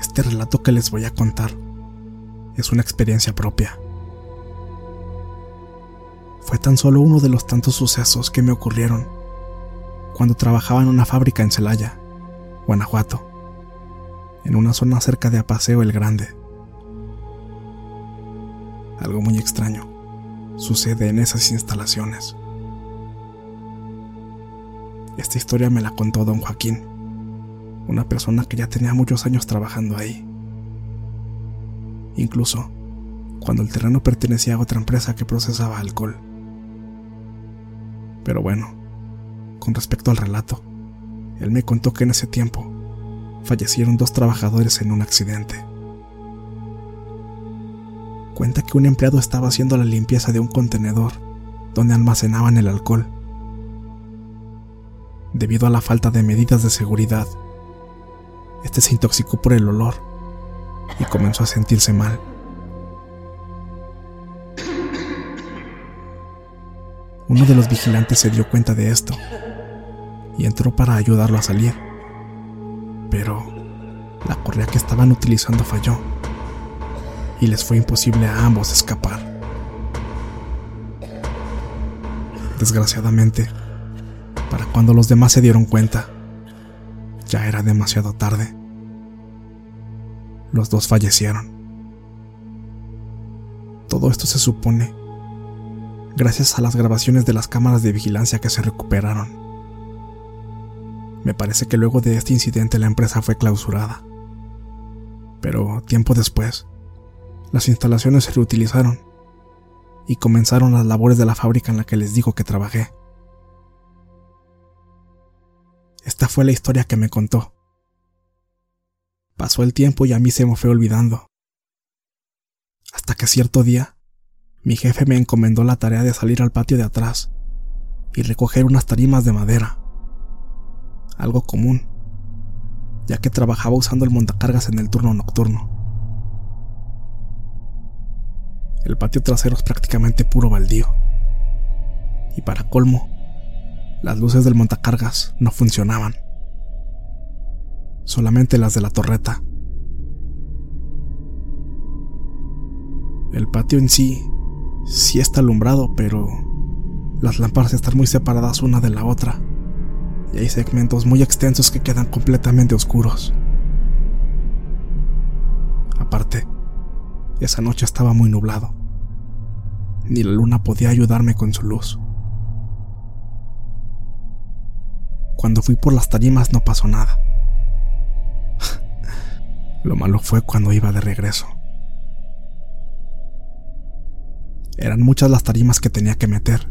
Este relato que les voy a contar es una experiencia propia. Fue tan solo uno de los tantos sucesos que me ocurrieron cuando trabajaba en una fábrica en Celaya, Guanajuato, en una zona cerca de Apaseo el Grande. Algo muy extraño sucede en esas instalaciones. Esta historia me la contó don Joaquín, una persona que ya tenía muchos años trabajando ahí. Incluso cuando el terreno pertenecía a otra empresa que procesaba alcohol. Pero bueno, con respecto al relato, él me contó que en ese tiempo fallecieron dos trabajadores en un accidente. Cuenta que un empleado estaba haciendo la limpieza de un contenedor donde almacenaban el alcohol. Debido a la falta de medidas de seguridad, este se intoxicó por el olor y comenzó a sentirse mal. Uno de los vigilantes se dio cuenta de esto y entró para ayudarlo a salir. Pero la correa que estaban utilizando falló y les fue imposible a ambos escapar. Desgraciadamente, para cuando los demás se dieron cuenta, ya era demasiado tarde. Los dos fallecieron. Todo esto se supone gracias a las grabaciones de las cámaras de vigilancia que se recuperaron. Me parece que luego de este incidente la empresa fue clausurada. Pero tiempo después, las instalaciones se reutilizaron y comenzaron las labores de la fábrica en la que les digo que trabajé. Esta fue la historia que me contó. Pasó el tiempo y a mí se me fue olvidando. Hasta que cierto día mi jefe me encomendó la tarea de salir al patio de atrás y recoger unas tarimas de madera. Algo común, ya que trabajaba usando el montacargas en el turno nocturno. El patio trasero es prácticamente puro baldío. Y para colmo, las luces del montacargas no funcionaban. Solamente las de la torreta. El patio en sí sí está alumbrado, pero las lámparas están muy separadas una de la otra, y hay segmentos muy extensos que quedan completamente oscuros. Aparte, esa noche estaba muy nublado. Ni la luna podía ayudarme con su luz. Cuando fui por las tarimas no pasó nada. Lo malo fue cuando iba de regreso. Eran muchas las tarimas que tenía que meter.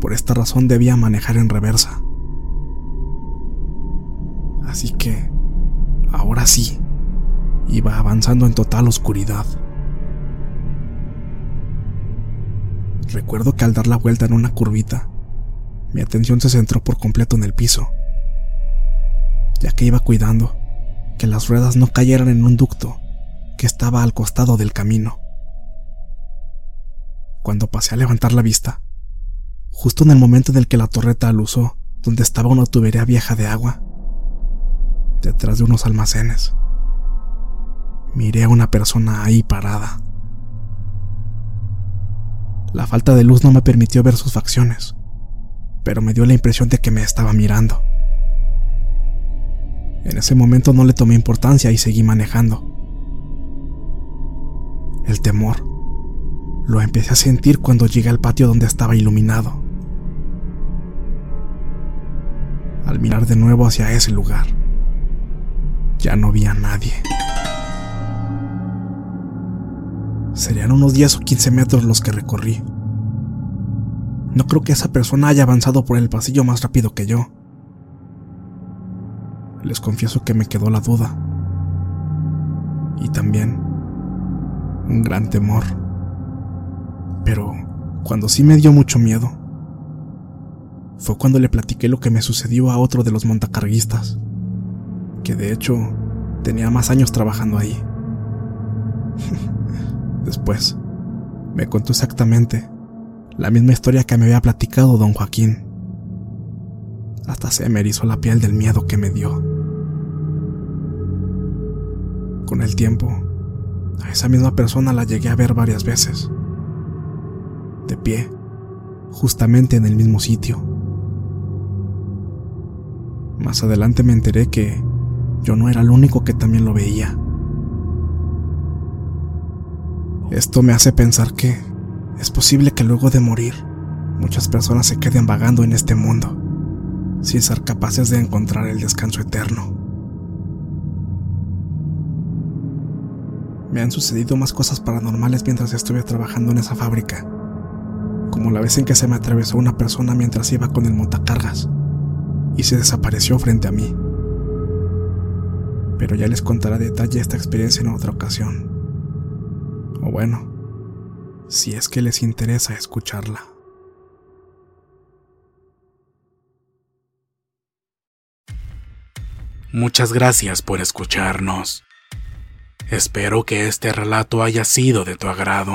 Por esta razón debía manejar en reversa. Así que, ahora sí, iba avanzando en total oscuridad. Recuerdo que al dar la vuelta en una curvita, mi atención se centró por completo en el piso, ya que iba cuidando que las ruedas no cayeran en un ducto que estaba al costado del camino. Cuando pasé a levantar la vista, justo en el momento en el que la torreta aluzó, donde estaba una tubería vieja de agua, detrás de unos almacenes, miré a una persona ahí parada. La falta de luz no me permitió ver sus facciones, pero me dio la impresión de que me estaba mirando. En ese momento no le tomé importancia y seguí manejando. El temor lo empecé a sentir cuando llegué al patio donde estaba iluminado. Al mirar de nuevo hacia ese lugar, ya no vi a nadie. Serían unos 10 o 15 metros los que recorrí. No creo que esa persona haya avanzado por el pasillo más rápido que yo. Les confieso que me quedó la duda. Y también un gran temor. Pero cuando sí me dio mucho miedo, fue cuando le platiqué lo que me sucedió a otro de los montacarguistas, que de hecho tenía más años trabajando ahí. Después, me contó exactamente la misma historia que me había platicado don Joaquín. Hasta se me erizó la piel del miedo que me dio. Con el tiempo, a esa misma persona la llegué a ver varias veces, de pie, justamente en el mismo sitio. Más adelante me enteré que yo no era el único que también lo veía. Esto me hace pensar que es posible que luego de morir, muchas personas se queden vagando en este mundo, sin ser capaces de encontrar el descanso eterno. Me han sucedido más cosas paranormales mientras estuve trabajando en esa fábrica, como la vez en que se me atravesó una persona mientras iba con el montacargas y se desapareció frente a mí. Pero ya les contaré detalle esta experiencia en otra ocasión. O bueno, si es que les interesa escucharla. Muchas gracias por escucharnos. Espero que este relato haya sido de tu agrado.